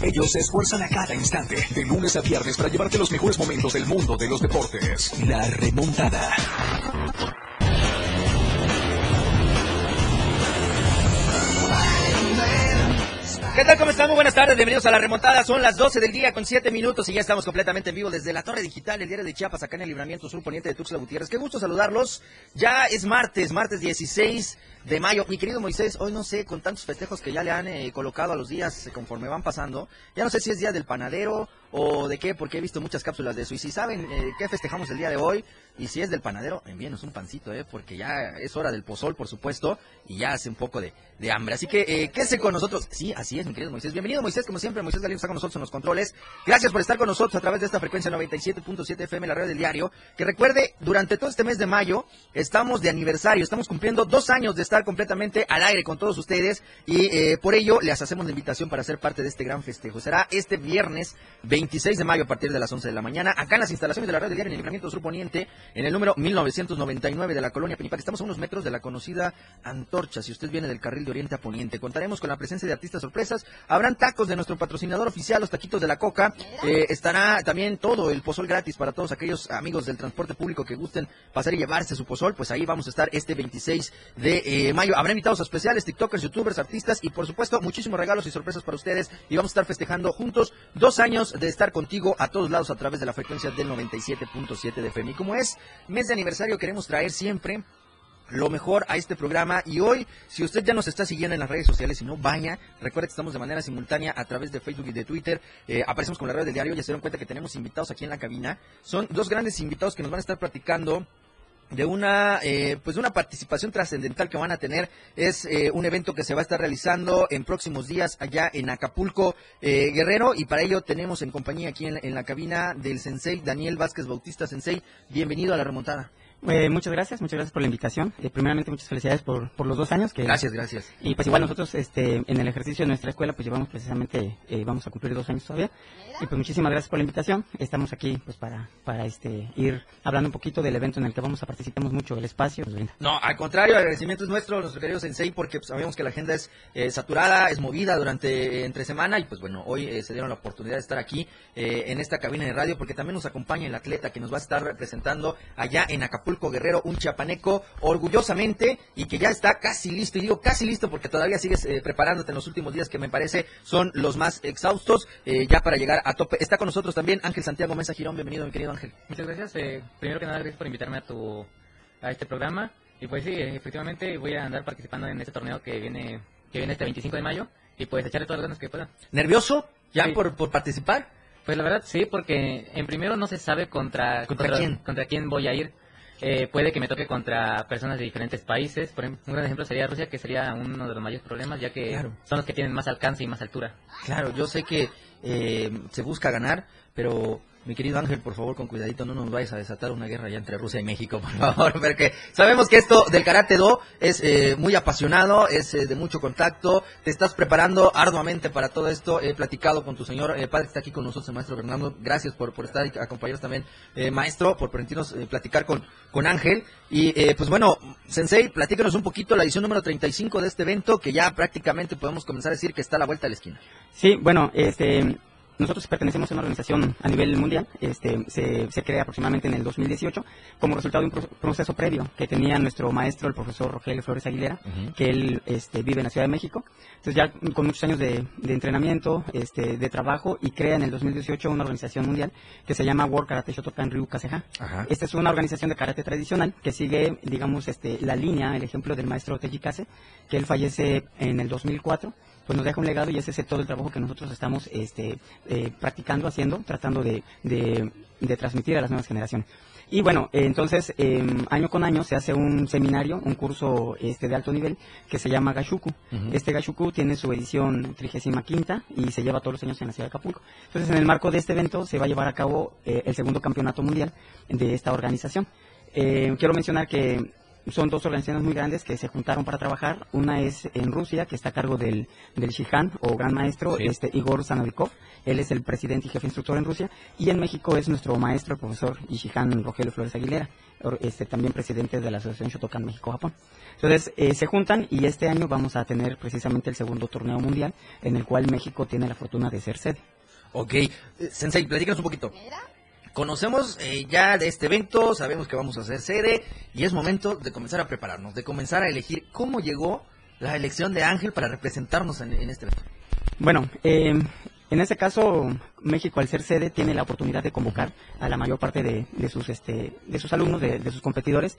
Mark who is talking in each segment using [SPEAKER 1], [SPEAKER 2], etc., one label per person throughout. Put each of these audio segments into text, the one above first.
[SPEAKER 1] Ellos se esfuerzan a cada instante, de lunes a viernes, para llevarte los mejores momentos del mundo de los deportes. La remontada.
[SPEAKER 2] ¿Qué tal? ¿Cómo están? Muy buenas tardes, bienvenidos a la remontada. Son las 12 del día con 7 minutos y ya estamos completamente en vivo desde la Torre Digital, el diario de Chiapas, acá en el libramiento sur poniente de Tuxtla Gutiérrez. Qué gusto saludarlos. Ya es martes, martes 16 de mayo. Mi querido Moisés, hoy no sé, con tantos festejos que ya le han eh, colocado a los días eh, conforme van pasando, ya no sé si es día del panadero o de qué, porque he visto muchas cápsulas de eso. Y si saben eh, qué festejamos el día de hoy, y si es del panadero, envíenos un pancito, ¿eh? porque ya es hora del pozol, por supuesto, y ya hace un poco de, de hambre. Así que eh, quédese con nosotros. Sí, así es, mi querido Moisés. Bienvenido, Moisés, como siempre. Moisés Galindo está con nosotros en los controles. Gracias por estar con nosotros a través de esta frecuencia 97.7 FM, la red del diario. Que recuerde, durante todo este mes de mayo estamos de aniversario, estamos cumpliendo dos años de estar completamente al aire con todos ustedes y eh, por ello les hacemos la invitación para ser parte de este gran festejo. Será este viernes 26 de mayo a partir de las 11 de la mañana, acá en las instalaciones de la red del diario en el libramiento sur poniente, en el número 1999 de la colonia Penipac. Estamos a unos metros de la conocida Antorcha, si usted viene del carril de Oriente a Poniente. Contaremos con la presencia de artistas sorpresas. Habrán tacos de nuestro patrocinador oficial, los taquitos de la Coca. Eh, estará también todo el pozol gratis para todos aquellos amigos del transporte público que gusten pasar y llevarse su pozol. Pues ahí vamos a estar este 26 de eh, mayo. Habrá invitados especiales, TikTokers, YouTubers, artistas y por supuesto muchísimos regalos y sorpresas para ustedes. Y vamos a estar festejando juntos dos años de estar contigo a todos lados a través de la frecuencia del 97.7 de FM. Y como es mes de aniversario, queremos traer siempre lo mejor a este programa y hoy si usted ya nos está siguiendo en las redes sociales y no vaya. Recuerde que estamos de manera simultánea a través de Facebook y de Twitter. Eh, aparecemos con la red del diario. Ya se dieron cuenta que tenemos invitados aquí en la cabina. Son dos grandes invitados que nos van a estar platicando de una eh, pues una participación trascendental que van a tener. Es eh, un evento que se va a estar realizando en próximos días allá en Acapulco eh, Guerrero. Y para ello tenemos en compañía aquí en, en la cabina del sensei Daniel Vázquez Bautista. Sensei bienvenido a la remontada
[SPEAKER 3] Eh, muchas gracias, muchas gracias por la invitación. Eh, primeramente, muchas felicidades por, por los dos años. Que,
[SPEAKER 2] gracias gracias
[SPEAKER 3] Y pues igual nosotros este, en el ejercicio de nuestra escuela pues llevamos precisamente, eh, vamos a cumplir dos años todavía. Y pues muchísimas gracias por la invitación. Estamos aquí pues para, para este, ir hablando un poquito del evento en el que vamos a participar mucho, el espacio. brinda.
[SPEAKER 2] No, al contrario, el agradecimiento es nuestro, nuestro querido Sensei, porque pues, sabemos que la agenda es eh, saturada, es movida durante entre semana y pues bueno, hoy se dieron la oportunidad de estar aquí en esta cabina de radio porque también nos acompaña el atleta que nos va a estar representando allá en Acapulco Guerrero, un chiapaneco orgullosamente y que ya está casi listo, y digo casi listo porque todavía sigues eh, preparándote en los últimos días que me parece son los más exhaustos eh, ya para llegar a tope. Está con nosotros también Ángel Santiago Mesa Girón, bienvenido mi querido Ángel.
[SPEAKER 4] Muchas gracias. eh, primero que nada, gracias por invitarme a tu a este programa. Y pues sí, eh, efectivamente voy a andar participando en este torneo que viene que viene este 25 de mayo y pues echarle todas las ganas que pueda.
[SPEAKER 2] ¿Nervioso ya
[SPEAKER 4] Sí.
[SPEAKER 2] por, por participar?
[SPEAKER 4] Pues la verdad sí, porque en primero no se sabe contra
[SPEAKER 2] ¿Contra quién?
[SPEAKER 4] contra quién voy a ir. Eh, puede que me toque contra personas de diferentes países. Por ejemplo, un gran ejemplo sería Rusia, que sería uno de los mayores problemas, ya que
[SPEAKER 2] Claro.
[SPEAKER 4] son los que tienen más alcance y más altura.
[SPEAKER 2] Claro, yo sé que eh, se busca ganar, pero mi querido Ángel, por favor, con cuidadito, no nos vayas a desatar una guerra ya entre Rusia y México, por favor, porque sabemos que esto del Karate Do es eh, muy apasionado, es eh, de mucho contacto, te estás preparando arduamente para todo esto, he platicado con tu señor eh, padre que está aquí con nosotros, el maestro Fernando, gracias por, por estar y acompañarnos también, eh, maestro, por permitirnos platicar con, con Ángel, y pues bueno, Sensei, platícanos un poquito la edición número 35 de este evento, que ya prácticamente podemos comenzar a decir que está a la vuelta de la esquina.
[SPEAKER 3] Sí, bueno, este, nosotros pertenecemos a una organización a nivel mundial, este, se, se crea aproximadamente en el 2018 como resultado de un pro- proceso previo que tenía nuestro maestro, el profesor Rogelio Flores Aguilera, que él este, vive en la Ciudad de México. Entonces ya con muchos años de, de entrenamiento, este, de trabajo y crea en el 2018 una organización mundial que se llama World Karate Shotokan Ryu Kaseha.
[SPEAKER 2] Ajá.
[SPEAKER 3] Esta es una organización de karate tradicional que sigue, digamos, este, la línea, el ejemplo del maestro Teji Kase, que él fallece en el 2004 pues nos deja un legado y ese es todo el trabajo que nosotros estamos este, eh, practicando, haciendo, tratando de, de- de transmitir a las nuevas generaciones. Y bueno, eh, entonces eh, año con año se hace un seminario, un curso este, de alto nivel que se llama Gashuku. Este Gashuku tiene su edición 35 y se lleva todos los años en la ciudad de Acapulco. Entonces en el marco de este evento se va a llevar a cabo eh, el segundo campeonato mundial de esta organización. Eh, quiero mencionar que son dos organizaciones muy grandes que se juntaron para trabajar. Una es en Rusia, que está a cargo del, del Shihan o Gran Maestro, este Igor Zanavikov. Él es el presidente y jefe instructor en Rusia. Y en México es nuestro maestro, el profesor Ishihan Rogelio Flores Aguilera, este, también presidente de la Asociación Shotokan México-Japón. Entonces, eh, se juntan y este año vamos a tener precisamente el segundo torneo mundial en el cual México tiene la fortuna de ser sede.
[SPEAKER 2] Ok, eh, Sensei, platícanos un poquito. Conocemos eh, ya de este evento, sabemos que vamos a hacer sede y es momento de comenzar a prepararnos, de comenzar a elegir cómo llegó la elección de Ángel para representarnos en, este evento.
[SPEAKER 3] Bueno, eh, en este caso, México al ser sede tiene la oportunidad de convocar a la mayor parte de, sus este, de sus alumnos, de, sus competidores,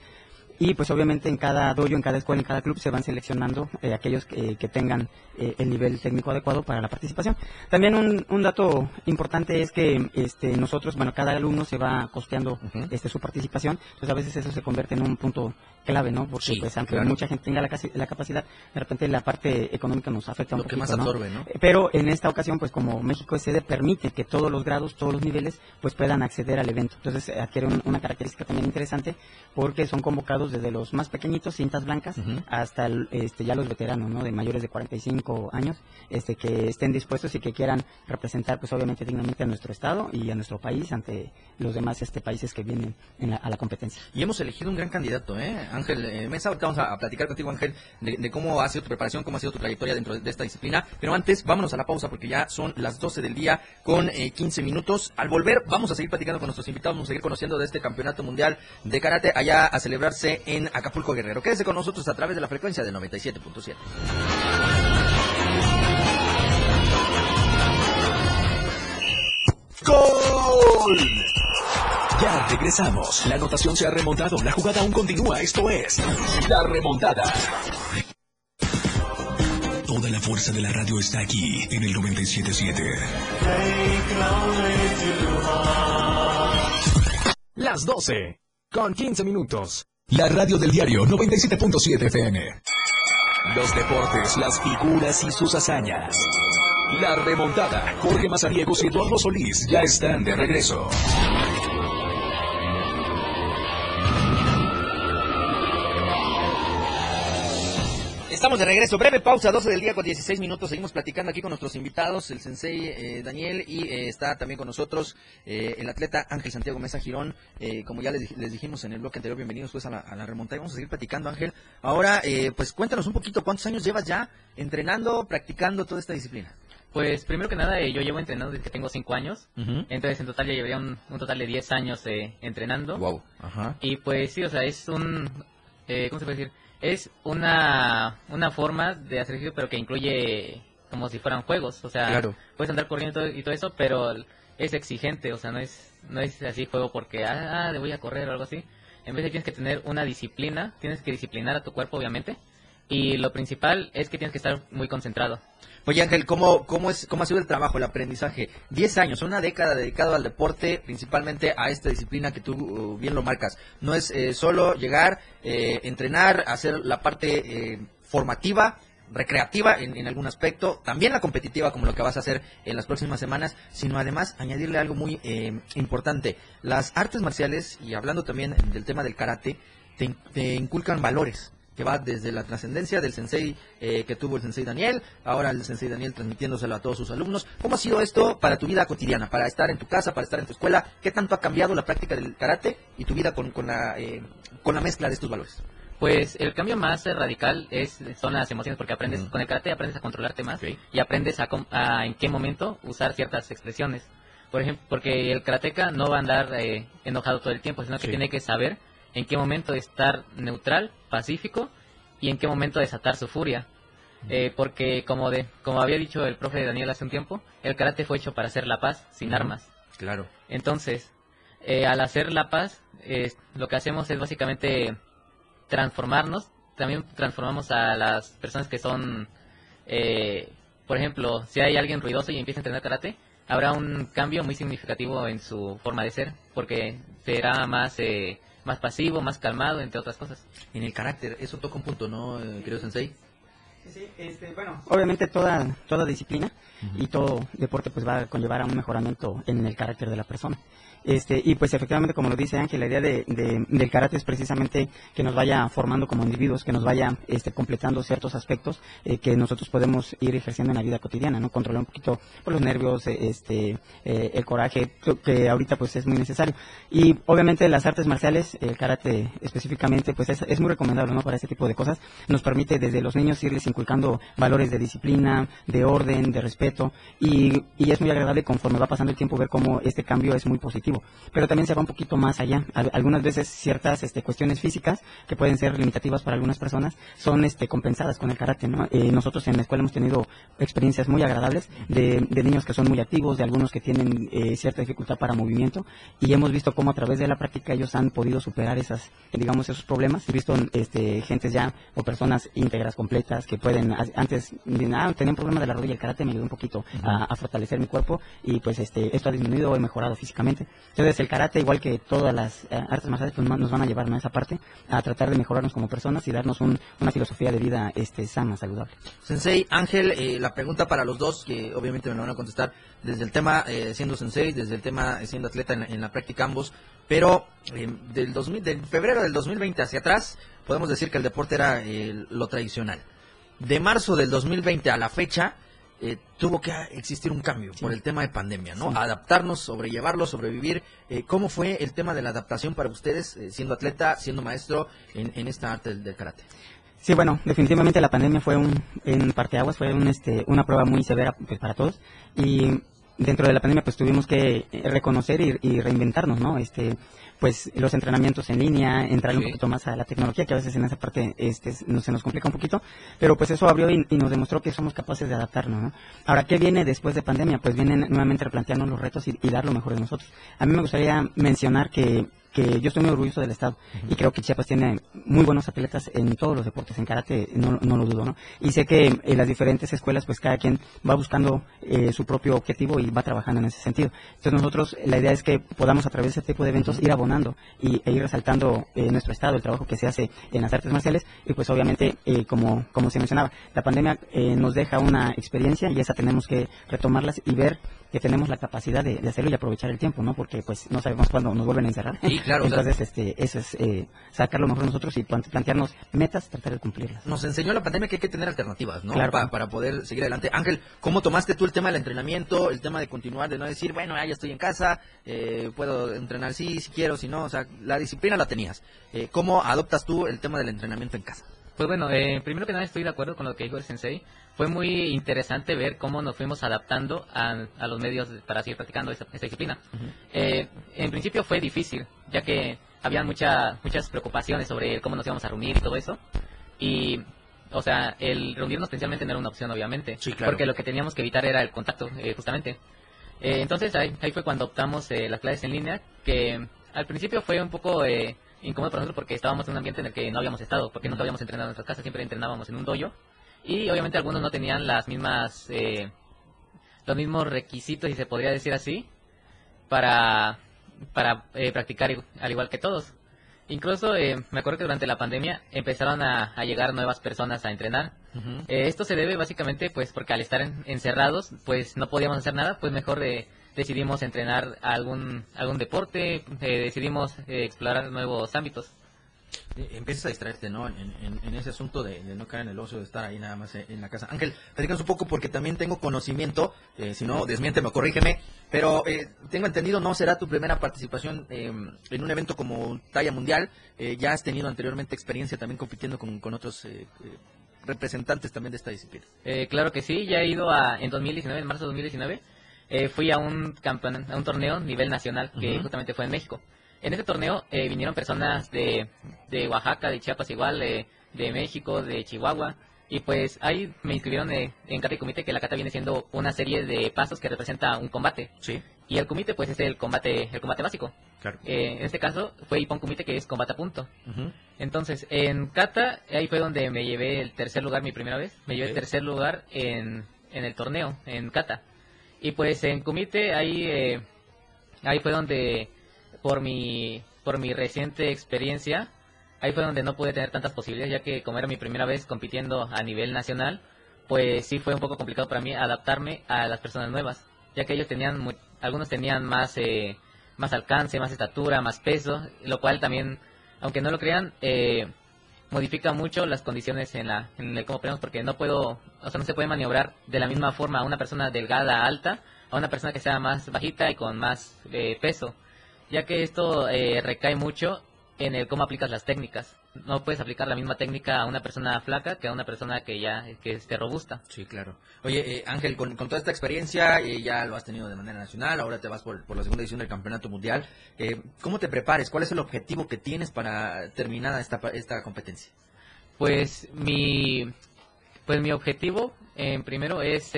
[SPEAKER 3] y pues obviamente en cada dojo, en cada escuela, en cada club se van seleccionando eh, aquellos que, tengan eh, el nivel técnico adecuado para la participación. También un, un dato importante es que este, nosotros, bueno, cada alumno se va costeando este, su participación, entonces a veces eso se convierte en un punto clave, ¿no? Porque pues aunque mucha gente tenga la, la, capacidad, de repente la parte económica nos afecta un
[SPEAKER 2] Lo poquito, que más absorbe, ¿no?
[SPEAKER 3] Eh, pero en esta ocasión, pues como México es sede, permite que todos los grados, todos los niveles, pues puedan acceder al evento. Entonces adquiere una característica también interesante porque son convocados desde los más pequeñitos, cintas blancas, hasta este, ya los veteranos, ¿no? De mayores de 45 años, este, que estén dispuestos y que quieran representar, pues obviamente dignamente a nuestro estado y a nuestro país ante los demás este, países que vienen a la competencia.
[SPEAKER 2] Y hemos elegido un gran candidato, ¿eh? Ángel eh, Mesa, vamos a, platicar contigo, Ángel, de, cómo ha sido tu preparación, cómo ha sido tu trayectoria dentro de, esta disciplina. Pero antes, vámonos a la pausa porque ya son las 12 del día con 15 eh, minutos. Al volver, vamos a seguir platicando con nuestros invitados, vamos a seguir conociendo de este campeonato mundial de karate allá a celebrarse en Acapulco Guerrero. Quédese con nosotros a través de la frecuencia de 97.7.
[SPEAKER 1] ¡Gol! Ya regresamos. La anotación se ha remontado. La jugada aún continúa. Esto es La Remontada. Toda la fuerza de la radio está aquí en el 977. Las 12 con 15 minutos. La radio del diario 97.7 FM. Los deportes, las figuras y sus hazañas. La remontada. Jorge Mazariegos y Eduardo Solís ya están de regreso.
[SPEAKER 2] Estamos de regreso. Breve pausa, 12 del día con 16 minutos. Seguimos platicando aquí con nuestros invitados, el sensei eh, Daniel y eh, está también con nosotros eh, el atleta Ángel Santiago Mesa Girón. como ya les, dijimos en el bloque anterior, bienvenidos pues a la, a la remontada. Vamos a seguir platicando, Ángel. Ahora, pues cuéntanos un poquito, ¿cuántos años llevas ya entrenando, practicando toda esta disciplina?
[SPEAKER 4] Pues primero que nada, yo llevo entrenando desde que tengo 5 años. Entonces en total ya llevaría un, total de 10 años entrenando.
[SPEAKER 2] Wow. Ajá.
[SPEAKER 4] Y pues sí, o sea, es un... ¿Cómo se puede decir? Es una, una forma de hacer ejercicio, pero que incluye como si fueran juegos. O sea, puedes andar corriendo y todo eso, pero es exigente. O sea, no es, no es así juego porque, ah, voy a correr o algo así. En vez de tienes que tener una disciplina, tienes que disciplinar a tu cuerpo, obviamente. Y lo principal es que tienes que estar muy concentrado.
[SPEAKER 2] Oye Ángel, ¿cómo, cómo, es, ¿cómo ha sido el trabajo, el aprendizaje? Diez años, una década dedicado al deporte, principalmente a esta disciplina que tú uh, bien lo marcas. No es eh, solo llegar, eh, entrenar, hacer la parte eh, formativa, recreativa en, algún aspecto, también la competitiva como lo que vas a hacer en las próximas semanas, sino además añadirle algo muy importante. Las artes marciales, y hablando también del tema del karate, te inculcan valores que va desde la trascendencia del sensei eh, que tuvo el sensei Daniel, ahora el sensei Daniel transmitiéndoselo a todos sus alumnos. ¿Cómo ha sido esto para tu vida cotidiana, para estar en tu casa, para estar en tu escuela? ¿Qué tanto ha cambiado la práctica del karate y tu vida con, con, la, eh, con la mezcla de estos valores?
[SPEAKER 4] Pues el cambio más radical es son las emociones, porque aprendes con el karate aprendes a controlarte más y aprendes a, en qué momento usar ciertas expresiones. Por ejemplo, porque el karateca no va a andar eh, enojado todo el tiempo, sino que tiene que saber en qué momento estar neutral, pacífico y en qué momento desatar su furia. Eh, porque como de como había dicho el profe Daniel hace un tiempo, el karate fue hecho para hacer la paz sin armas.
[SPEAKER 2] Claro.
[SPEAKER 4] Entonces, eh, al hacer la paz, lo que hacemos es básicamente transformarnos. También transformamos a las personas que son, eh, por ejemplo, si hay alguien ruidoso y empieza a entrenar karate, habrá un cambio muy significativo en su forma de ser, porque será más más pasivo, más calmado, entre otras cosas.
[SPEAKER 2] En el carácter, eso toca un punto, ¿no, eh, querido Sensei?
[SPEAKER 3] Sí, este, bueno, obviamente toda, toda disciplina y todo deporte pues va a conllevar a un mejoramiento en el carácter de la persona. Este, y pues efectivamente, como lo dice Ángel, la idea de, del karate es precisamente que nos vaya formando como individuos, que nos vaya este, completando ciertos aspectos eh, que nosotros podemos ir ejerciendo en la vida cotidiana, ¿no? Controlar un poquito por pues, los nervios, eh, este, eh, el coraje, que ahorita pues es muy necesario. Y obviamente las artes marciales, el karate específicamente, pues es, es muy recomendable, ¿no? Para este tipo de cosas. Nos permite desde los niños irles inculcando valores de disciplina, de orden, de respeto, y, y es muy agradable conforme va pasando el tiempo ver cómo este cambio es muy positivo pero también se va un poquito más allá. Algunas veces ciertas este, cuestiones físicas que pueden ser limitativas para algunas personas son este, compensadas con el karate. Eh, nosotros en la escuela hemos tenido experiencias muy agradables de, niños que son muy activos, de algunos que tienen eh, cierta dificultad para movimiento y hemos visto cómo a través de la práctica ellos han podido superar esas, digamos, esos problemas. He visto este, ya o personas íntegras, completas, que pueden, antes, ah, tenía un problema de la rodilla, el karate me ayudó un poquito a, a, fortalecer mi cuerpo y pues este, esto ha disminuido, he mejorado físicamente. Entonces el karate, igual que todas las eh, artes marciales, pues, nos van a llevar a esa parte, a tratar de mejorarnos como personas y darnos una filosofía de vida este, sana, saludable.
[SPEAKER 2] Sensei, Ángel, eh, la pregunta para los dos, que obviamente me lo van a contestar, desde el tema eh, siendo sensei, desde el tema siendo atleta en, la práctica ambos, pero del, 2000, del febrero del 2020 hacia atrás, podemos decir que el deporte era lo tradicional. De marzo del 2020 a la fecha, eh, tuvo que existir un cambio por el tema de pandemia, ¿no? Adaptarnos, sobrellevarlo, sobrevivir. Eh, ¿Cómo fue el tema de la adaptación para ustedes, eh, siendo atleta, siendo maestro en, esta arte del, karate?
[SPEAKER 3] Sí, bueno, definitivamente la pandemia fue un, en parteaguas, fue un, este, una prueba muy severa pues, para todos. Y dentro de la pandemia pues tuvimos que reconocer y, y reinventarnos, ¿no? Este, pues los entrenamientos en línea, entrar un poquito más a la tecnología, que a veces en esa parte este, no, se nos complica un poquito, pero pues eso abrió y, nos demostró que somos capaces de adaptarnos. ¿no? Ahora, ¿qué viene después de pandemia? Pues viene nuevamente replantearnos los retos y, y dar lo mejor de nosotros. A mí me gustaría mencionar que que yo estoy muy orgulloso del Estado y creo que Chiapas tiene muy buenos atletas en todos los deportes, en karate no, no lo dudo, ¿no? Y sé que en las diferentes escuelas pues cada quien va buscando eh, su propio objetivo y va trabajando en ese sentido. Entonces nosotros la idea es que podamos a través de este tipo de eventos ir abonando y, e ir resaltando eh, nuestro Estado, el trabajo que se hace en las artes marciales y pues obviamente eh, como, como se mencionaba, la pandemia nos deja una experiencia y esa tenemos que retomarlas y ver que tenemos la capacidad de, hacerlo y aprovechar el tiempo, ¿no? Porque pues no sabemos cuándo nos vuelven a encerrar.
[SPEAKER 2] Sí, claro.
[SPEAKER 3] Entonces, este, eso es eh, sacar lo mejor de nosotros y plantearnos metas, tratar de cumplirlas.
[SPEAKER 2] Nos enseñó la pandemia que hay que tener alternativas, ¿no? Claro. para poder seguir adelante. Ángel, ¿cómo tomaste tú el tema del entrenamiento, el tema de continuar, de no decir, bueno, ya estoy en casa, eh, puedo entrenar sí, si quiero, si no, o sea, la disciplina la tenías. Eh, ¿Cómo adoptas tú el tema del entrenamiento en casa?
[SPEAKER 4] Pues bueno, eh, primero que nada estoy de acuerdo con lo que dijo el sensei. Fue muy interesante ver cómo nos fuimos adaptando a, los medios para seguir practicando esta, disciplina. Eh, en principio fue difícil, ya que había mucha, muchas preocupaciones sobre cómo nos íbamos a reunir y todo eso. Y, o sea, el reunirnos principalmente no era una opción, obviamente. Porque lo que teníamos que evitar era el contacto, eh, justamente. entonces ahí, ahí, fue cuando optamos las clases en línea, que al principio fue un poco incómodo para nosotros porque estábamos en un ambiente en el que no habíamos estado, porque nunca habíamos entrenado en nuestra casa, siempre entrenábamos en un dojo. Y obviamente algunos no tenían las mismas, eh, los mismos requisitos, y se podría decir así, para, para eh, practicar al igual que todos. Incluso eh, me acuerdo que durante la pandemia empezaron a, llegar nuevas personas a entrenar. esto se debe básicamente pues porque al estar encerrados pues no podíamos hacer nada, pues mejor decidimos entrenar algún, algún deporte, eh, decidimos eh, explorar nuevos ámbitos.
[SPEAKER 2] Eh, empiezas a distraerte, ¿no? En, ese asunto de, no caer en el ocio, de estar ahí nada más en la casa. Ángel, platícanos un poco porque también tengo conocimiento, si no, desmiénteme corrígeme, pero tengo entendido, no será tu primera participación em, en un evento como talla mundial, ya has tenido anteriormente experiencia también compitiendo con, con otros representantes también de esta disciplina.
[SPEAKER 4] claro que sí, ya he ido a, en 2019, en marzo de 2019, eh, fui a un, a un torneo nivel nacional que justamente fue en México. En ese torneo eh, vinieron personas de, de, Oaxaca, de Chiapas igual, de, México, de Chihuahua. Y pues ahí me inscribieron eh, en Kata y Comité, que la Kata viene siendo una serie de pasos que representa un combate.
[SPEAKER 2] Sí.
[SPEAKER 4] Y el Comité pues es el combate el combate básico.
[SPEAKER 2] Claro.
[SPEAKER 4] en este caso fue Ipon Comité, que es combate a punto. Entonces, en Kata, ahí fue donde me llevé el tercer lugar mi primera vez. Me llevé el tercer lugar en, en el torneo, en Kata. Y pues en Kumite ahí, eh, ahí fue donde por mi, por mi reciente experiencia ahí fue donde no pude tener tantas posibilidades, ya que como era mi primera vez compitiendo a nivel nacional, pues sí fue un poco complicado para mí adaptarme a las personas nuevas, ya que ellos tenían, algunos tenían más, eh, más alcance, más estatura, más peso, lo cual también, aunque no lo crean, eh, modifica mucho las condiciones en, la, en el cómo peleamos, porque no puedo, o sea, no se puede maniobrar de la misma forma a una persona delgada, alta, a una persona que sea más bajita y con más eh, peso, ya que esto eh, recae mucho en el cómo aplicas las técnicas. No puedes aplicar la misma técnica a una persona flaca que a una persona que ya que esté robusta.
[SPEAKER 2] Sí, claro. Oye, eh, Ángel, con, toda esta experiencia, ya lo has tenido de manera nacional, ahora te vas por, la segunda edición del Campeonato Mundial. ¿Cómo te prepares? ¿Cuál es el objetivo que tienes para terminar esta, esta competencia?
[SPEAKER 4] Pues mi, pues mi objetivo, en primero, es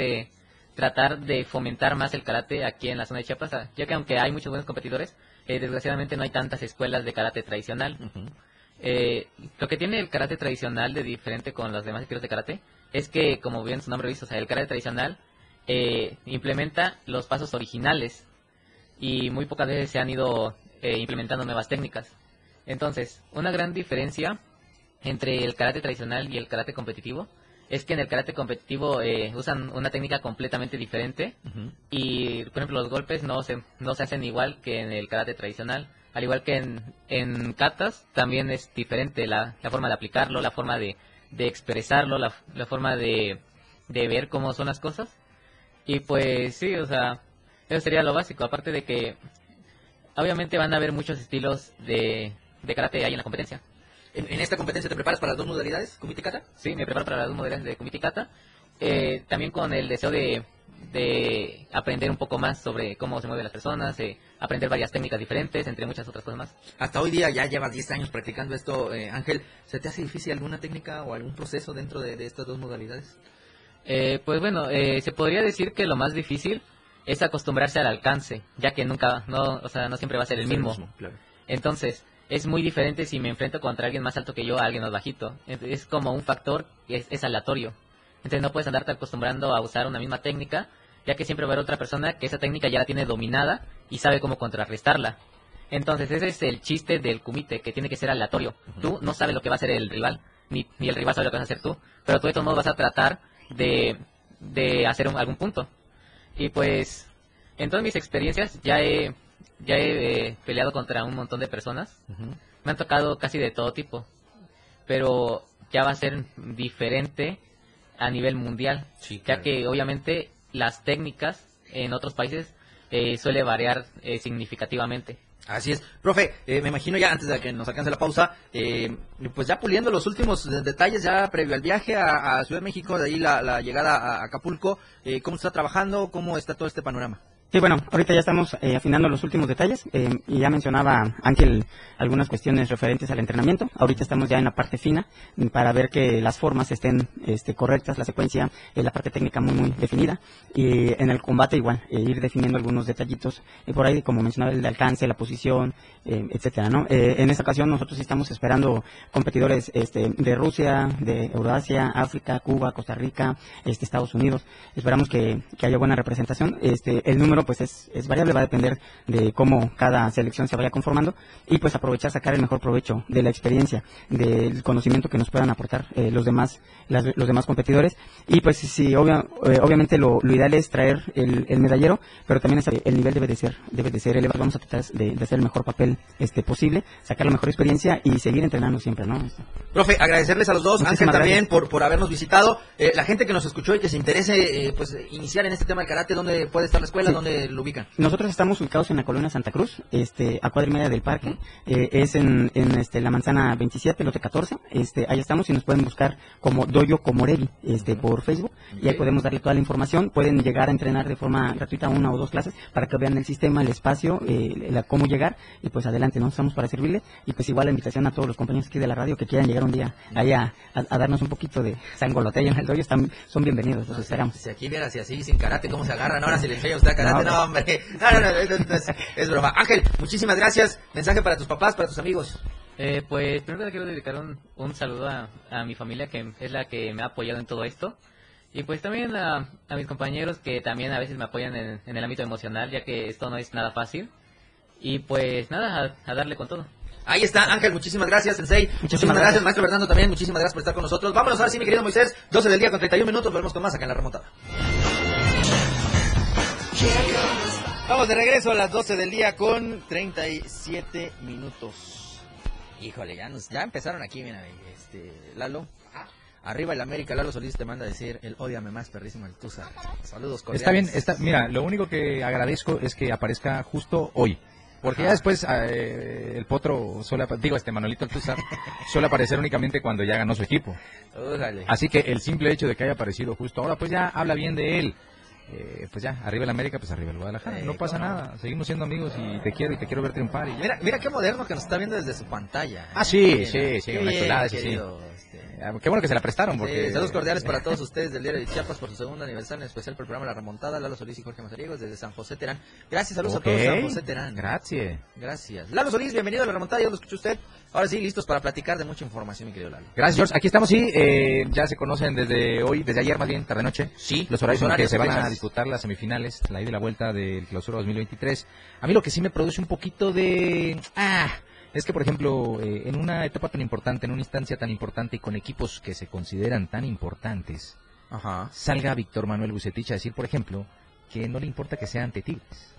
[SPEAKER 4] tratar de fomentar más el karate aquí en la zona de Chiapas, ya que aunque hay muchos buenos competidores, eh, desgraciadamente no hay tantas escuelas de karate tradicional. Eh, lo que tiene el karate tradicional de diferente con los demás estilos de karate es que, como bien su nombre dice, o sea, el karate tradicional eh, implementa los pasos originales y muy pocas veces se han ido implementando nuevas técnicas. Entonces, una gran diferencia entre el karate tradicional y el karate competitivo es que en el karate competitivo eh, usan una técnica completamente diferente y, por ejemplo, los golpes no se, no se hacen igual que en el karate tradicional. Al igual que en, en katas, también es diferente la, la forma de aplicarlo, la forma de, de expresarlo, la, la forma de, de ver cómo son las cosas. Y pues sí, o sea, eso sería lo básico. Aparte de que, obviamente van a haber muchos estilos de, de karate ahí en la competencia
[SPEAKER 2] en, esta competencia te preparas para las dos modalidades, Kumite Kata?
[SPEAKER 4] Sí, me preparo para las dos modalidades de Kumite Kata. Eh, también con el deseo de, de, aprender un poco más sobre cómo se mueven las personas, eh, aprender varias técnicas diferentes, entre muchas otras cosas más.
[SPEAKER 2] Hasta hoy día ya llevas 10 años practicando esto, eh, Ángel. ¿Se te hace difícil alguna técnica o algún proceso dentro de, estas dos modalidades?
[SPEAKER 4] pues bueno, se podría decir que lo más difícil es acostumbrarse al alcance, ya que nunca, no, o sea, no siempre va a ser el mismo. Entonces, es muy diferente si me enfrento contra alguien más alto que yo a alguien más bajito. Es como un factor que es, aleatorio. Entonces no puedes andarte acostumbrando a usar una misma técnica, ya que siempre va a haber otra persona que esa técnica ya la tiene dominada y sabe cómo contrarrestarla. Entonces ese es el chiste del kumite, que tiene que ser aleatorio. Tú no sabes lo que va a hacer el rival, ni, ni el rival sabe lo que vas a hacer tú, pero tú de todos modos vas a tratar de, de hacer algún punto. Y pues, en todas mis experiencias ya he ya he eh, peleado contra un montón de personas. Me han tocado casi de todo tipo. Pero ya va a ser diferente a nivel mundial. Ya que obviamente las técnicas en otros países eh, suele variar eh, significativamente.
[SPEAKER 2] Así es. Profe, me imagino ya antes de que nos alcance la pausa, pues ya puliendo los últimos detalles ya previo al viaje a, Ciudad de México, de ahí la, la llegada a Acapulco, ¿cómo está trabajando? ¿Cómo está todo este panorama?
[SPEAKER 3] Sí, bueno, ahorita ya estamos eh, afinando los últimos detalles eh, y ya mencionaba Ángel algunas cuestiones referentes al entrenamiento. Ahorita estamos ya en la parte fina para ver que las formas estén este, correctas, la secuencia, eh, la parte técnica muy muy definida y en el combate igual ir definiendo algunos detallitos por ahí como mencionaba el alcance, la posición, etcétera. ¿no? en esta ocasión nosotros estamos esperando competidores este, de Rusia, de Eurasia, África, Cuba, Costa Rica, este, Estados Unidos. Esperamos que, que haya buena representación. Este, el número pues es, es variable, va a depender de cómo cada selección se vaya conformando y pues aprovechar, sacar el mejor provecho de la experiencia, del conocimiento que nos puedan aportar eh, los demás los demás competidores. Y pues sí, eh, obviamente lo, ideal es traer el, medallero, pero también el nivel debe de ser debe de ser elevado, vamos a tratar de, hacer el mejor papel este posible, sacar la mejor experiencia y seguir entrenando siempre, ¿no?
[SPEAKER 2] Profe, agradecerles a los dos, Ángel también por, por habernos visitado, eh, la gente que nos escuchó y que se interese pues iniciar en este tema del karate, ¿dónde puede estar la escuela? ¿Dónde lo ubican?
[SPEAKER 3] Nosotros estamos ubicados en la colonia Santa Cruz, este, a cuadra y media del parque. Eh, es en, en este, la manzana 27, lote 14. Este, ahí estamos y nos pueden buscar como Doyo Comorevi este, por Facebook. Y ahí podemos darle toda la información. Pueden llegar a entrenar de forma gratuita una o dos clases para que vean el sistema, el espacio, eh, la, cómo llegar. Y pues adelante, ¿no? Estamos para servirle. Y pues igual la invitación a todos los compañeros aquí de la radio que quieran llegar un día allá a, darnos un poquito de sangolote en el doyo. Están, son bienvenidos, los esperamos.
[SPEAKER 2] Si aquí vieras si así sin karate, cómo se agarran ahora, si le enseña usted karate, no, hombre. No, no, no, es, broma. Ángel, muchísimas gracias. Mensaje para tus papás, para tus amigos.
[SPEAKER 4] Eh, pues primero quiero dedicar un, un saludo a, a, mi familia que es la que me ha apoyado en todo esto. Y pues también a, a mis compañeros que también a veces me apoyan en, en, el ámbito emocional, ya que esto no es nada fácil. Y pues nada, a darle con todo.
[SPEAKER 2] Ahí está, Ángel, muchísimas gracias, Sensei. Muchísimas, gracias. maestro Fernando también, muchísimas gracias por estar con nosotros. Vámonos ahora sí, mi querido Moisés, 12 del día con 31 minutos, volvemos con más acá en la remontada. Vamos de regreso a las 12 del día con 37 minutos. Híjole, ya, nos, ya empezaron aquí, mira, este, Lalo. Arriba el América, Lalo Solís te manda a decir el odiame más perrísimo el Tusa. Saludos cordiales.
[SPEAKER 5] Está bien, está, mira, lo único que agradezco es que aparezca justo hoy. Porque ya después eh, el potro suele, digo, este Manolito Altuzar suele aparecer únicamente cuando ya ganó su equipo. Así que el simple hecho de que haya aparecido justo ahora, pues ya habla bien de él. Eh, pues ya, arriba el América, pues arriba el Guadalajara. no pasa nada, seguimos siendo amigos y te quiero y te quiero ver triunfar. Y
[SPEAKER 2] Mira, mira qué moderno que nos está viendo desde su pantalla.
[SPEAKER 5] Ah, sí, sí, sí, una chulada, sí, sí. Ah, qué bueno que se la prestaron. Porque...
[SPEAKER 2] saludos cordiales para todos ustedes del Diario de Chiapas por su segundo aniversario, en especial por el programa La Remontada. Lalo Solís y Jorge Mazariegos desde San José Terán. Gracias, saludos a todos San José Terán.
[SPEAKER 5] Gracias.
[SPEAKER 2] Gracias. Lalo Solís, bienvenido a La Remontada, ya lo escuchó usted. Ahora sí, listos para platicar de mucha información, mi querido Lalo.
[SPEAKER 5] Gracias, George. Aquí estamos, sí. Eh, ya se conocen desde hoy, desde ayer más bien, tarde-noche.
[SPEAKER 2] Sí.
[SPEAKER 5] Los horarios en que se van a disputar las semifinales, la ida y la vuelta del clausura 2023. A mí lo que sí me produce un poquito de... Ah es que, por ejemplo, eh, en una etapa tan importante, en una instancia tan importante y con equipos que se consideran tan importantes, salga Víctor Manuel Bucetich a decir, por ejemplo, que no le importa que sea ante Tigres.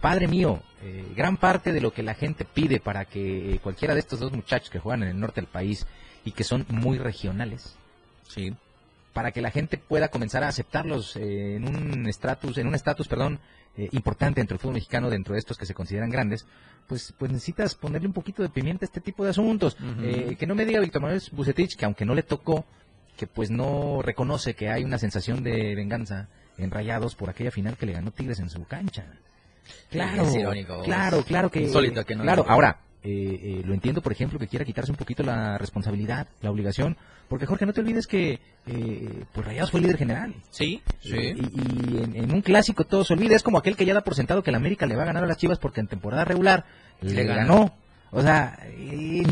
[SPEAKER 5] Padre mío, eh, gran parte de lo que la gente pide para que cualquiera de estos dos muchachos que juegan en el norte del país y que son muy regionales,
[SPEAKER 2] sí.
[SPEAKER 5] para que la gente pueda comenzar a aceptarlos eh, en un estatus, en un estatus, perdón, importante dentro del fútbol mexicano, dentro de estos que se consideran grandes, pues, pues necesitas ponerle un poquito de pimienta a este tipo de asuntos. Eh, que no me diga Víctor Manuel Bucetich que aunque no le tocó, que pues no reconoce que hay una sensación de venganza en Rayados por aquella final que le ganó Tigres en su cancha. Claro, claro, claro que,
[SPEAKER 2] que no
[SPEAKER 5] claro. Ahora, eh, eh, lo entiendo, por ejemplo, que quiera quitarse un poquito la responsabilidad, la obligación, porque Jorge, no te olvides que eh, pues Rayados fue líder general.
[SPEAKER 2] Sí,
[SPEAKER 5] sí. y, en, un clásico todo se olvida, es como aquel que ya da por sentado que el América le va a ganar a las Chivas porque en temporada regular le, ganó. O sea,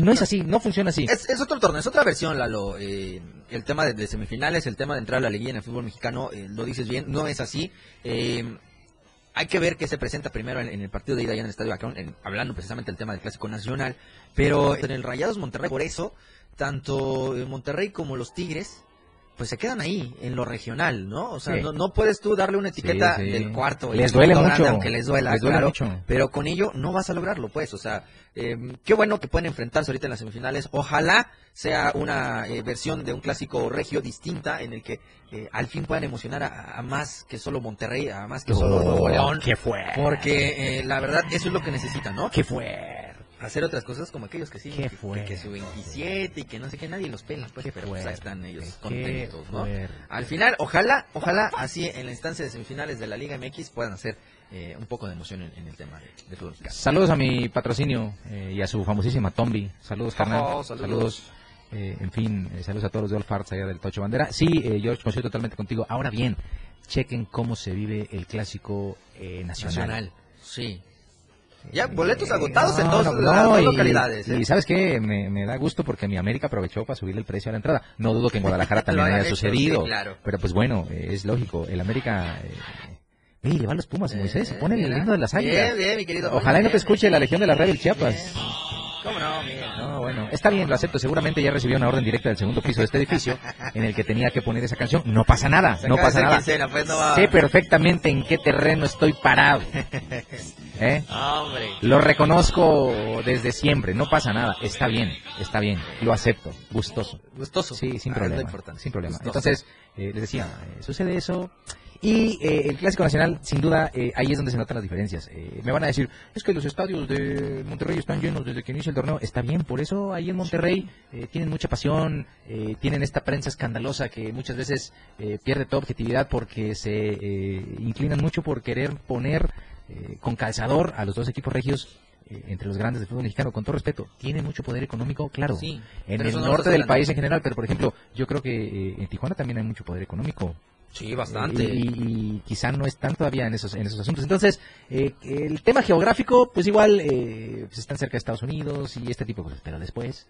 [SPEAKER 5] no es así, no funciona así.
[SPEAKER 2] Es, otro torneo, es otra versión, Lalo. el tema de, semifinales, el tema de entrar a la liguilla en el fútbol mexicano, lo dices bien, no es así. Eh, hay que ver qué se presenta primero en, el partido de ida allá en el Estadio Akron, hablando precisamente del tema del Clásico Nacional. Pero en el Rayados Monterrey, por eso, tanto Monterrey como los Tigres pues se quedan ahí, en lo regional, ¿no? O sea, no, puedes tú darle una etiqueta del cuarto.
[SPEAKER 5] Les duele mucho.
[SPEAKER 2] aunque les duela, mucho. Pero con ello no vas a lograrlo, pues. O sea, em, qué bueno que pueden enfrentarse ahorita en las semifinales. Ojalá sea una eh, versión de un clásico regio distinta en el que eh, al fin puedan emocionar a, más que solo Monterrey, a más que solo Nuevo León.
[SPEAKER 5] ¡Qué fue!
[SPEAKER 2] Porque eh, la verdad, eso es lo que necesitan, ¿no?
[SPEAKER 5] ¡Qué fue!
[SPEAKER 2] Hacer otras cosas como aquellos que sí,
[SPEAKER 5] que, fue?
[SPEAKER 2] que, su 27 y que no sé qué, nadie los pela, pues, pero pues, están ellos contentos, ¿no? Al final, ojalá, ojalá así en la instancia de semifinales de la Liga MX puedan hacer eh, un poco de emoción en, el tema de, fútbol
[SPEAKER 5] Saludos a mi patrocinio eh, y a su famosísima Tombi. Saludos, carnal. Oh, saludos. Eh, en fin, saludos a todos los de Olfarts allá del Tocho Bandera. Sí, George, coincido totalmente contigo. Ahora bien, chequen cómo se vive el clásico nacional. nacional.
[SPEAKER 2] Sí, ya, boletos agotados en dos, localidades.
[SPEAKER 5] ¿eh? Y sabes qué, me, da gusto porque mi América aprovechó para subir el precio a la entrada. No dudo que en Guadalajara también haya sucedido. Pero pues bueno, es lógico. El América... Eh, le van los Pumas, Moisés. Se pone el lindo de las águilas. Ojalá y no te escuche la Legión de la Radio del Chiapas.
[SPEAKER 2] ¿Cómo no?
[SPEAKER 5] No, bueno, está bien, lo acepto. Seguramente ya recibió una orden directa del segundo piso de este edificio en el que tenía que poner esa canción. No pasa nada, no pasa nada.
[SPEAKER 2] Pues,
[SPEAKER 5] sé perfectamente en qué terreno estoy parado. ¿Eh? Lo reconozco desde siempre, no pasa nada. Está bien, está bien, lo acepto. Gustoso.
[SPEAKER 2] Gustoso.
[SPEAKER 5] Sí, sin ah, problema. Sin problema. Entonces, eh, les decía, eh, sucede eso. Y eh, el Clásico Nacional, sin duda, eh, ahí es donde se notan las diferencias. Eh, me van a decir, es que los estadios de Monterrey están llenos desde que inicia el torneo. Está bien, por eso ahí en Monterrey tienen mucha pasión, tienen esta prensa escandalosa que muchas veces pierde toda objetividad porque se inclinan mucho por querer poner con calzador a los dos equipos regios entre los grandes del fútbol mexicano, con todo respeto, tienen mucho poder económico, claro, en el norte del país en general, pero por ejemplo, yo creo que en Tijuana también hay mucho poder económico.
[SPEAKER 2] Sí, bastante.
[SPEAKER 5] Y, quizá no están todavía en esos, en esos asuntos. Entonces, eh, el tema geográfico, pues igual, eh, pues están cerca de Estados Unidos y este tipo de cosas. Pero después,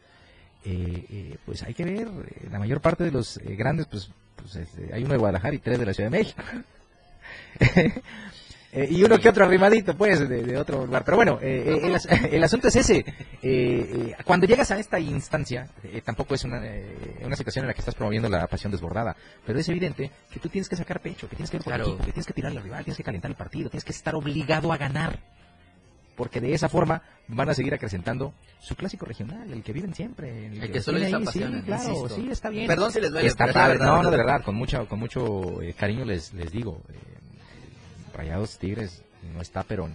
[SPEAKER 5] eh, pues hay que ver, la mayor parte de los grandes, pues, pues este, hay uno de Guadalajara y tres de la Ciudad de México. Eh, y uno que otro arrimadito, pues, de, otro lugar. Pero bueno, eh, eh, el, asunto es ese. cuando llegas a esta instancia, tampoco es una, una situación en la que estás promoviendo la pasión desbordada, pero es evidente que tú tienes que sacar pecho, que tienes que ir por equipo, que tienes que tirarle al rival, tienes que calentar el partido, tienes que estar obligado a ganar. Porque de esa forma van a seguir acrecentando su clásico regional, el que viven siempre.
[SPEAKER 2] El, que, solo les
[SPEAKER 5] apasiona. Sí, claro, sí, está bien.
[SPEAKER 2] Perdón si les duele.
[SPEAKER 5] Está padre. No, no, de verdad, con mucho, con mucho cariño les, les digo. Rayados Tigres no está, pero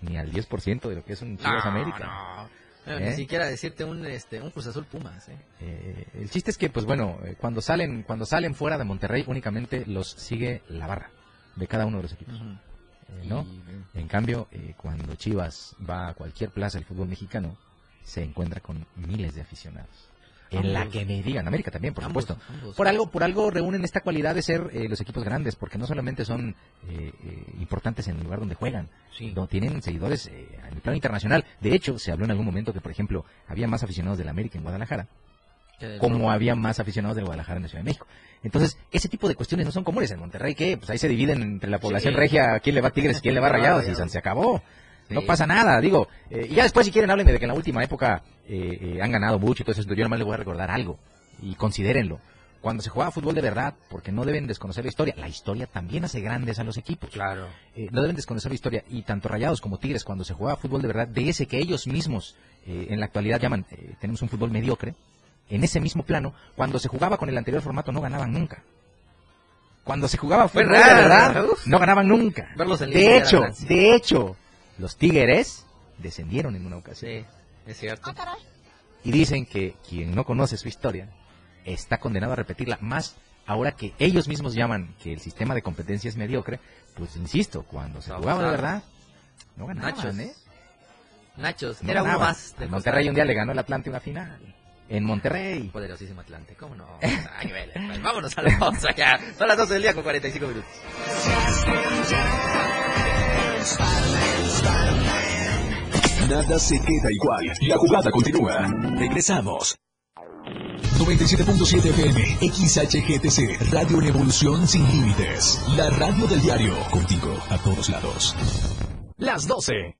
[SPEAKER 5] ni al 10% de lo que es un Chivas América.
[SPEAKER 2] No. Ni ¿Eh? siquiera decirte un este un Cruz Azul Pumas. ¿eh?
[SPEAKER 5] Eh, el chiste es que, pues bueno, cuando salen cuando salen fuera de Monterrey únicamente los sigue la barra de cada uno de los equipos. ¿no? En cambio, cuando Chivas va a cualquier plaza del fútbol mexicano, se encuentra con miles de aficionados en la que me digan, América también, por supuesto. Por algo, por algo reúnen esta cualidad de ser eh, los equipos grandes, porque no solamente son eh, eh, importantes en el lugar donde juegan, no, tienen seguidores en el plano internacional. De hecho, se habló en algún momento que, por ejemplo, había más aficionados del América en Guadalajara, como había más aficionados de Guadalajara en la Ciudad de México. Entonces, ese tipo de cuestiones no son comunes en Monterrey, que pues ahí se dividen entre la población regia, quién le va a Tigres, quién le va a Rayados, y se acabó. No pasa nada, digo. Eh, y ya después, si quieren, hablen de que en la última época eh, eh, han ganado mucho y todo eso. Yo nomás les voy a recordar algo. Y considérenlo. Cuando se juega fútbol de verdad, porque no deben desconocer la historia, la historia también hace grandes a los equipos.
[SPEAKER 2] Claro.
[SPEAKER 5] no deben desconocer la historia. Y tanto Rayados como Tigres, cuando se juega fútbol de verdad, de ese que ellos mismos en la actualidad llaman, tenemos un fútbol mediocre, en ese mismo plano, cuando se jugaba con el anterior formato no ganaban nunca. Cuando se jugaba fútbol de verdad, no ganaban nunca. de hecho, de hecho, los Tigres descendieron en una ocasión.
[SPEAKER 2] Sí, es cierto.
[SPEAKER 5] Ah, y dicen que quien no conoce su historia está condenado a repetirla más ahora que ellos mismos llaman que el sistema de competencia es mediocre, pues insisto, cuando se jugaba de verdad, no ganaban,
[SPEAKER 2] Nachos.
[SPEAKER 5] ¿eh?
[SPEAKER 2] Nachos, era uno más.
[SPEAKER 5] De Monterrey un día le ganó el Atlante una final. En Monterrey.
[SPEAKER 2] Poderosísimo Atlante, ¿cómo no? vámonos a la pausa ya. Son las 12 del día con 45 minutos.
[SPEAKER 1] Nada se queda igual. La jugada continúa. Regresamos. 97.7 FM, XHGTC, Radio Revolución Sin Límites. La radio del diario, contigo a todos lados. Las 12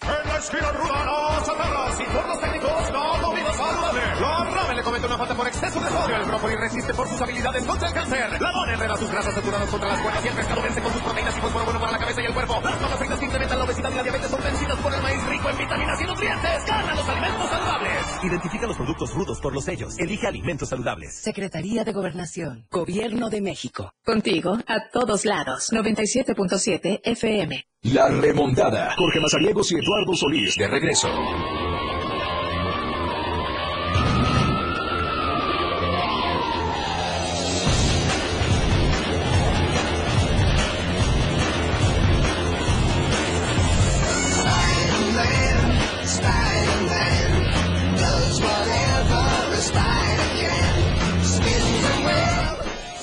[SPEAKER 6] En la esquina ruda, agarras y turnos técnicos, no domina saludable. La Rame le comete una falta por exceso de sodio. El brócoli resiste por sus habilidades contra el cáncer. La Don herrera sus grasas saturadas contra las cuerdas y el pescado vence con sus proteínas y fósforo bueno para la cabeza y el cuerpo. Las fritas que incrementan la obesidad y la diabetes son vencidas por el maíz rico en vitaminas y nutrientes.
[SPEAKER 1] Identifica los productos rudos por los sellos. Elige alimentos saludables.
[SPEAKER 7] Secretaría de Gobernación. Gobierno de México. Contigo a todos lados. 97.7 FM.
[SPEAKER 1] La remontada. Jorge Mazariegos y Eduardo Solís de regreso.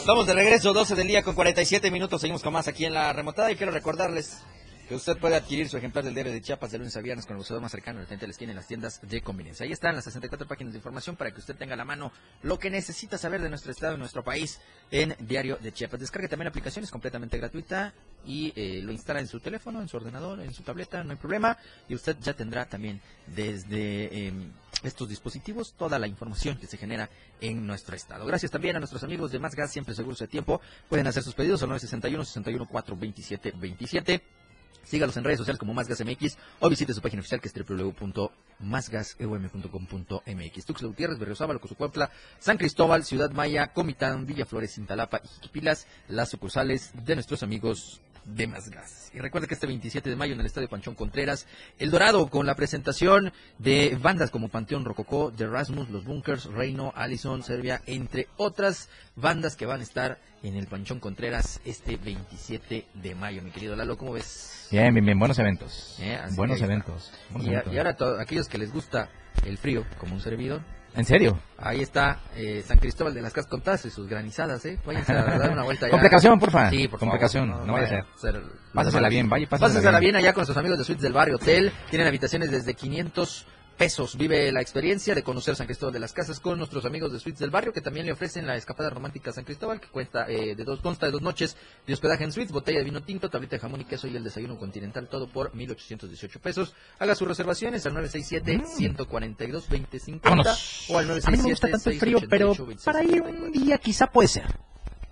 [SPEAKER 2] Estamos de regreso, 12 del día con 47 minutos. Seguimos con más aquí en la remontada y quiero recordarles que usted puede adquirir su ejemplar del diario de Chiapas de lunes a viernes con el buscador más cercano de frente les tiene en las tiendas de conveniencia. Ahí están las 64 páginas de información para que usted tenga a la mano lo que necesita saber de nuestro estado y nuestro país en Diario de Chiapas. Descargue también aplicaciones completamente gratuita y eh, lo instala en su teléfono, en su ordenador, en su tableta, no hay problema. Y usted ya tendrá también desde em, estos dispositivos toda la información que se genera en nuestro estado. Gracias también a nuestros amigos de Más Gas, siempre seguros de tiempo. Pueden hacer sus pedidos al 961 61 4 27 27 Sígalos en redes sociales como MásGasMX o visite su página oficial que es www.másgaseum.com.mx. Tuxtla Gutiérrez, Berriozábal, Cozucuautla, San Cristóbal, Ciudad Maya, Comitán, Villaflores, Cintalapa y Jiquipilas, las sucursales de nuestros amigos de Más Gas. Y recuerda que este 27 de mayo en el Estadio Panchón Contreras, El Dorado, con la presentación de bandas como Panteón Rococó, The Rasmus, Los Bunkers, Reino, Allison, Serbia, entre otras bandas que van a estar en el Panchón Contreras este 27 de mayo. Mi querido Lalo, ¿cómo ves?
[SPEAKER 5] Bien, bien, bien, buenos eventos. Eh, buenos eventos.
[SPEAKER 2] y, ahora aquellos que les gusta el frío, como un servidor.
[SPEAKER 5] ¿En serio?
[SPEAKER 2] Ahí está eh, San Cristóbal de las Casas Contadas y sus granizadas, ¿eh? Váyanse a dar una vuelta allá.
[SPEAKER 5] Con precaución, porfa.
[SPEAKER 2] Sí, por favor.
[SPEAKER 5] precaución, no vaya a ser.
[SPEAKER 2] ser-
[SPEAKER 5] Pásasela bien, vaya, pásasela
[SPEAKER 2] Pásasela
[SPEAKER 5] bien.
[SPEAKER 2] bien allá con sus amigos de Suites del Barrio Hotel. Tienen habitaciones desde 500 pesos. Vive la experiencia de conocer San Cristóbal de las Casas con nuestros amigos de Suites del Barrio que también le ofrecen la escapada romántica San Cristóbal que cuenta eh, de dos, consta de dos noches de hospedaje en suites, botella de vino tinto, tablita de jamón y queso y el desayuno continental, todo por 1.818 pesos. Haga sus reservaciones al 967-142-2050
[SPEAKER 5] Vámonos.
[SPEAKER 2] o al
[SPEAKER 5] A mí me gusta tanto el frío, pero para ir un día quizá puede ser.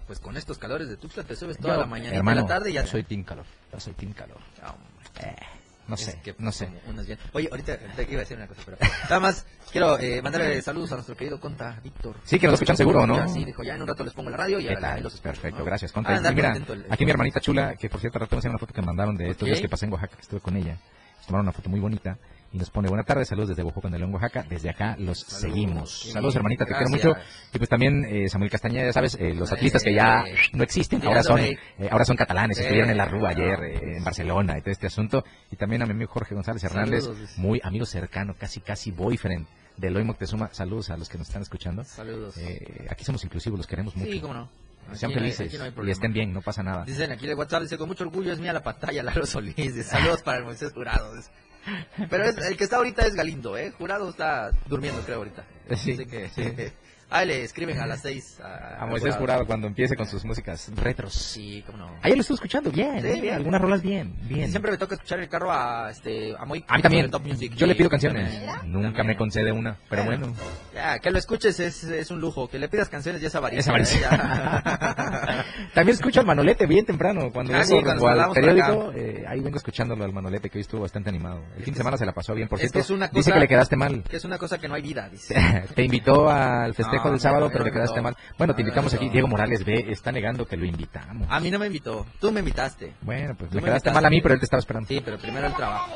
[SPEAKER 2] Pues con estos calores de Tuxtla te subes toda
[SPEAKER 5] Yo,
[SPEAKER 2] la mañana y la tarde y ya
[SPEAKER 5] soy team calor. Yo soy team calor. Eh, no
[SPEAKER 2] Es
[SPEAKER 5] sé,
[SPEAKER 2] que
[SPEAKER 5] no sé.
[SPEAKER 2] bien- Oye, ahorita, ahorita iba a decir una cosa, pero nada más quiero eh, mandarle saludos a nuestro querido Conta Víctor.
[SPEAKER 5] Sí, que nos escuchan seguro, ¿no?
[SPEAKER 2] Ya, sí, dijo, ya en un rato les pongo la radio y
[SPEAKER 5] ¿Qué
[SPEAKER 2] ahora los escucho,
[SPEAKER 5] Perfecto,
[SPEAKER 2] ¿no?
[SPEAKER 5] gracias.
[SPEAKER 2] Ah,
[SPEAKER 5] Conta. Y mira,
[SPEAKER 2] el-
[SPEAKER 5] aquí mi hermanita chula, que por cierto, rato me una foto que mandaron de estos días que pasé en Oaxaca, que estuve con ella. Tomaron una foto muy bonita y nos pone buena tarde, saludos desde Oaxaca, de León, Oaxaca. Desde acá los
[SPEAKER 2] Saludos.
[SPEAKER 5] seguimos. Saludos, hermanita, te quiero mucho. Y pues también eh, Samuel Castañeda, ya sabes, eh, los
[SPEAKER 2] Eh,
[SPEAKER 5] atletas que ya no existen, ahora son, eh, ahora son catalanes,
[SPEAKER 2] Eh,
[SPEAKER 5] estuvieron en la Rúa ayer, eh, en Barcelona y todo este asunto. Y también a mi amigo Jorge González Hernández,
[SPEAKER 2] Saludos,
[SPEAKER 5] muy amigo cercano, casi casi boyfriend de Eloy Moctezuma. Saludos a los que nos están escuchando.
[SPEAKER 2] Saludos.
[SPEAKER 5] Eh, aquí somos inclusivos, los queremos mucho.
[SPEAKER 2] sí, cómo no.
[SPEAKER 5] Sean
[SPEAKER 2] Aquí no hay-
[SPEAKER 5] felices
[SPEAKER 2] no
[SPEAKER 5] y estén bien, no pasa nada.
[SPEAKER 2] Dicen aquí de WhatsApp, dice, con mucho orgullo es mía la pantalla, Lalo Solís. Dice, Saludos para el Moisés Jurado. Pero es- el que está ahorita es Galindo, ¿eh? Jurado está durmiendo, creo, ahorita.
[SPEAKER 5] Sí,
[SPEAKER 2] Así que,
[SPEAKER 5] sí.
[SPEAKER 2] ahí le escriben a las seis. A,
[SPEAKER 5] A Moisés Jurado cuando empiece con sus músicas retros.
[SPEAKER 2] Sí, cómo no.
[SPEAKER 5] Ayer lo estuve escuchando bien,
[SPEAKER 2] Sí, bien.
[SPEAKER 5] algunas rolas bien, bien.
[SPEAKER 2] Siempre me toca escuchar el carro a, este, a Moy.
[SPEAKER 5] A mí también.
[SPEAKER 2] Top Music.
[SPEAKER 5] Yo le pido canciones.
[SPEAKER 2] también.
[SPEAKER 5] Nunca
[SPEAKER 2] También.
[SPEAKER 5] me concede una, pero
[SPEAKER 2] Bueno.
[SPEAKER 5] bueno.
[SPEAKER 2] Ya, que lo escuches es, es un lujo. Que le pidas canciones ya es avaricia.
[SPEAKER 5] Es avaricia.
[SPEAKER 2] ¿eh?
[SPEAKER 5] También escucho al Manolete bien temprano. Cuando
[SPEAKER 2] Ah, sí, cuando
[SPEAKER 5] al periódico, eh, ahí vengo escuchándolo al Manolete, que hoy estuvo bastante animado. El fin de semana se la pasó bien, por
[SPEAKER 2] Es
[SPEAKER 5] cierto.
[SPEAKER 2] que es una
[SPEAKER 5] Dice que le quedaste mal.
[SPEAKER 2] que es una cosa que no hay vida, dice.
[SPEAKER 5] Te invitó al festejo Del sábado,
[SPEAKER 2] no,
[SPEAKER 5] pero le quedaste mal. Bueno, te invitamos aquí. Diego Morales ve, está negando que lo invitamos.
[SPEAKER 2] A mí no me invitó. Tú me invitaste.
[SPEAKER 5] Bueno, pues le quedaste mal a mí, pero él te estaba esperando.
[SPEAKER 2] Sí, pero primero el trabajo.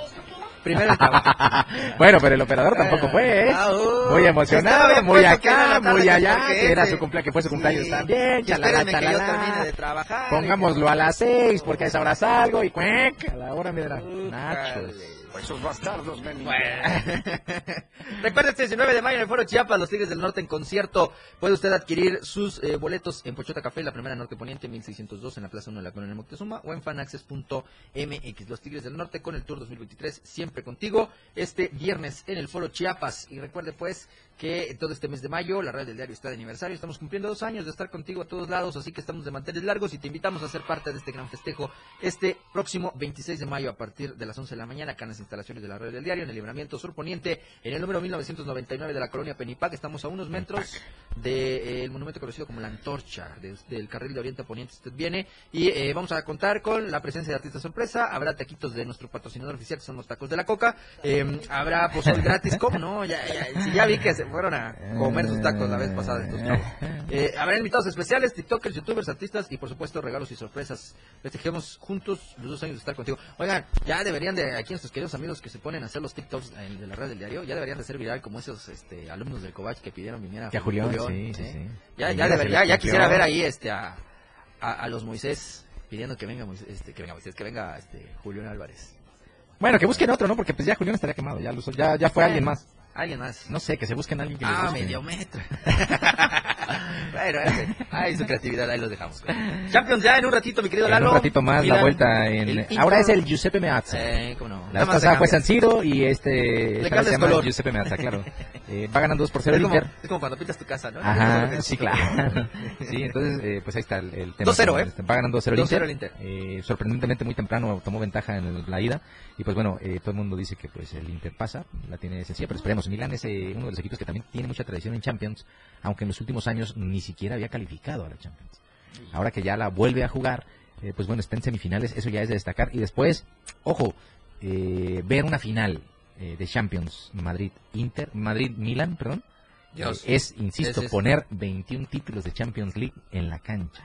[SPEAKER 2] Primero el trabajo.
[SPEAKER 5] bueno, pero el operador tampoco fue, ¿eh?
[SPEAKER 2] Ah, uh,
[SPEAKER 5] muy emocionado, muy acá, muy allá, que era su cumpleaños, que fue su cumpleaños también. Chalala, chalala.
[SPEAKER 2] termine de trabajar.
[SPEAKER 5] Pongámoslo a las seis, porque a esa hora salgo y cuec, a la hora me dará nachos.
[SPEAKER 6] Esos bastardos me
[SPEAKER 2] Bueno. Este 19 de mayo en el Foro Chiapas, los Tigres del Norte en concierto. Puede usted adquirir sus eh, boletos en Pochota Café, la primera norte poniente, 1602 en la Plaza 1 de la Colonia Moctezuma o en fanaccess.mx. Los Tigres del Norte con el Tour 2023 siempre contigo este viernes en el Foro Chiapas. Y recuerde pues que todo este mes de mayo la radio del diario está de aniversario. Estamos cumpliendo dos años de estar contigo a todos lados, así que estamos de manteles largos y te invitamos a ser parte de este gran festejo este próximo 26 de mayo a partir de las 11 de la mañana acá en las instalaciones de la radio del diario en el libramiento sur poniente en el número 1999 de la colonia Penipac. Estamos a unos metros del monumento conocido como la Antorcha, de- del carril de Oriente a Poniente. Usted viene y eh, vamos a contar con la presencia de artistas sorpresa. Habrá taquitos de nuestro patrocinador oficial, que son los tacos de la coca. Eh, habrá pozol gratis, ¿cómo no? Ya, ya, si ya vi que se fueron a comer sus tacos la vez pasada. estos chavos. Eh, habrá invitados especiales, TikTokers, YouTubers, artistas y por supuesto regalos y sorpresas. Festejemos juntos los dos años de estar contigo. Oigan, ya deberían de, aquí nuestros queridos amigos que se ponen a hacer los TikToks eh, de la red del diario, ya deberían de ser viral como esos este, alumnos del Covach que pidieron viniera
[SPEAKER 5] Que a Julián, sí,
[SPEAKER 2] ¿eh?
[SPEAKER 5] sí, sí.
[SPEAKER 2] Ya, ya, debería- ya, quisiera ver ahí este, a, a, a los Moisés pidiendo que venga Moisés, este, que venga Moisés, que venga este, Julián Álvarez.
[SPEAKER 5] Bueno, que busquen otro, ¿no? Porque pues ya Julián estaría quemado, ya, ya, ya fue alguien más.
[SPEAKER 2] Alguien más.
[SPEAKER 5] No sé, que se busquen a alguien que les
[SPEAKER 2] Ah,
[SPEAKER 5] guste.
[SPEAKER 2] medio metro. bueno, ese, ahí su creatividad, ahí los dejamos. Champions ya en un ratito, mi querido
[SPEAKER 5] En
[SPEAKER 2] Lalo.
[SPEAKER 5] un ratito más la
[SPEAKER 2] Milan,
[SPEAKER 5] vuelta en... Ahora es el Giuseppe Meazza.
[SPEAKER 2] Eh, cómo no.
[SPEAKER 5] La vez pasada fue. San Siro y este
[SPEAKER 2] Le cambias color.
[SPEAKER 5] Giuseppe Meazza, claro. Eh, va ganando 2 por 0 el Inter.
[SPEAKER 2] es como cuando pintas tu casa, ¿no?
[SPEAKER 5] Ajá, sí, claro. Sí, entonces, eh, pues ahí está el, el tema.
[SPEAKER 2] 2-0, ¿eh?
[SPEAKER 5] Va ganando 2-0 el
[SPEAKER 2] 2-0
[SPEAKER 5] Inter.
[SPEAKER 2] el Inter.
[SPEAKER 5] Eh, sorprendentemente muy temprano tomó ventaja en la ida. Y pues bueno, eh, todo el mundo dice que pues el Inter pasa, la tiene sencilla, pero esperemos. Milán es eh, uno de los equipos que también tiene mucha tradición en Champions, aunque en los últimos años ni siquiera había calificado a la Champions. Ahora que ya la vuelve a jugar, pues bueno, está en semifinales, eso ya es de destacar. Y después, ojo, eh, ver una final eh, de Champions Madrid-Inter, Madrid-Milan, perdón.
[SPEAKER 2] Dios.
[SPEAKER 5] Eh, es, insisto,
[SPEAKER 2] Es
[SPEAKER 5] poner 21 títulos de Champions League en la cancha.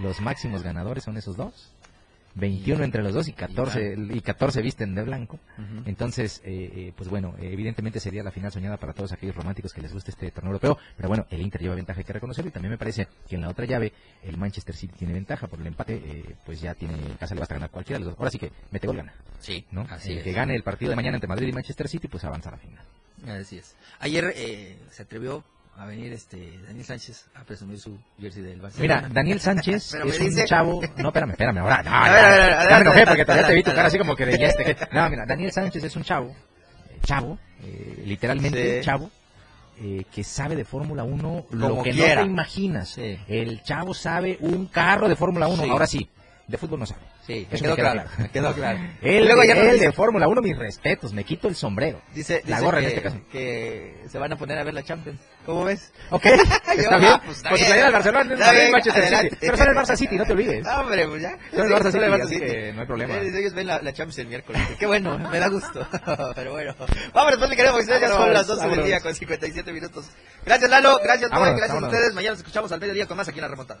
[SPEAKER 5] Los máximos ganadores son esos dos. 21 entre los dos y 14, y 14 visten de blanco. Entonces, eh, eh, pues bueno, evidentemente sería la final soñada para todos aquellos románticos que les guste este torneo europeo. Pero bueno, el Inter lleva ventaja, hay que reconocerlo. Y también me parece que en la otra llave el Manchester City tiene ventaja por el empate. eh, pues ya tiene, en casa le basta ganar cualquiera de los dos. Ahora sí que mete gol gana.
[SPEAKER 2] Sí,
[SPEAKER 5] ¿no?
[SPEAKER 2] así
[SPEAKER 5] el
[SPEAKER 2] es.
[SPEAKER 5] que gane el partido de mañana entre Madrid y Manchester City, pues avanza a la final.
[SPEAKER 8] Así es. Ayer eh, se atrevió a venir este Daniel Sánchez a presumir su jersey del Barcelona.
[SPEAKER 5] Mira, Daniel Sánchez
[SPEAKER 2] Pero
[SPEAKER 5] es un chavo. No, espérame, espérame, ahora. No,
[SPEAKER 2] A ver, ver,
[SPEAKER 5] ya me enojé porque todavía te vi tu cara así como que de ya este. No, mira, Daniel Sánchez es un chavo, eh, chavo, eh, literalmente
[SPEAKER 2] Sí.
[SPEAKER 5] chavo, eh, que sabe de Fórmula 1 lo
[SPEAKER 2] Como
[SPEAKER 5] que
[SPEAKER 2] quiera.
[SPEAKER 5] no te imaginas.
[SPEAKER 8] Sí.
[SPEAKER 5] El chavo sabe un carro de Fórmula 1.
[SPEAKER 8] Sí.
[SPEAKER 5] Ahora sí, de fútbol no sabe.
[SPEAKER 8] Sí, me quedó
[SPEAKER 5] me
[SPEAKER 8] claro. Me quedó claro.
[SPEAKER 5] Él,
[SPEAKER 2] Luego ya
[SPEAKER 5] él de Fórmula 1, mis respetos, me quito el sombrero.
[SPEAKER 8] Dice,
[SPEAKER 5] La
[SPEAKER 8] dice
[SPEAKER 5] gorra en
[SPEAKER 8] que,
[SPEAKER 5] este caso.
[SPEAKER 8] que se van a poner a ver la Champions. ¿Cómo ves?
[SPEAKER 5] Ok, está bien.
[SPEAKER 2] ah, pues, está bien.
[SPEAKER 5] del Barcelona,
[SPEAKER 2] Está bien,
[SPEAKER 5] Manchester
[SPEAKER 2] adelante.
[SPEAKER 5] City. Pero son el Barça City, no te olvides.
[SPEAKER 2] Ah, hombre, pues ya.
[SPEAKER 5] Son el Barça City, que no hay problema.
[SPEAKER 8] Ellos ven la, la Champions el miércoles. Qué bueno, me da gusto. Pero bueno. Vámonos, pues, querido Moisés, ya son las 12 del día con 57 minutos. Gracias, Lalo. Gracias.
[SPEAKER 5] Vámonos,
[SPEAKER 8] Gracias a ustedes. Mañana nos escuchamos al mediodía con más aquí en La Remontada.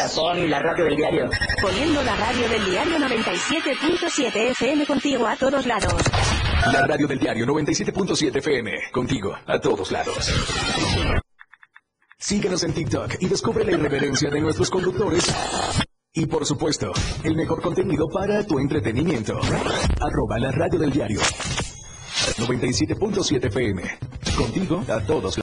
[SPEAKER 9] pon la radio del diario.
[SPEAKER 7] Poniendo la radio del diario 97.7 FM contigo a todos lados.
[SPEAKER 1] La radio del diario 97.7 FM. Contigo, a todos lados. Síguenos en TikTok y descubre la irreverencia de nuestros conductores. Y por supuesto, el mejor contenido para tu entretenimiento. Arroba la radio del diario. 97.7 FM. Contigo, a todos.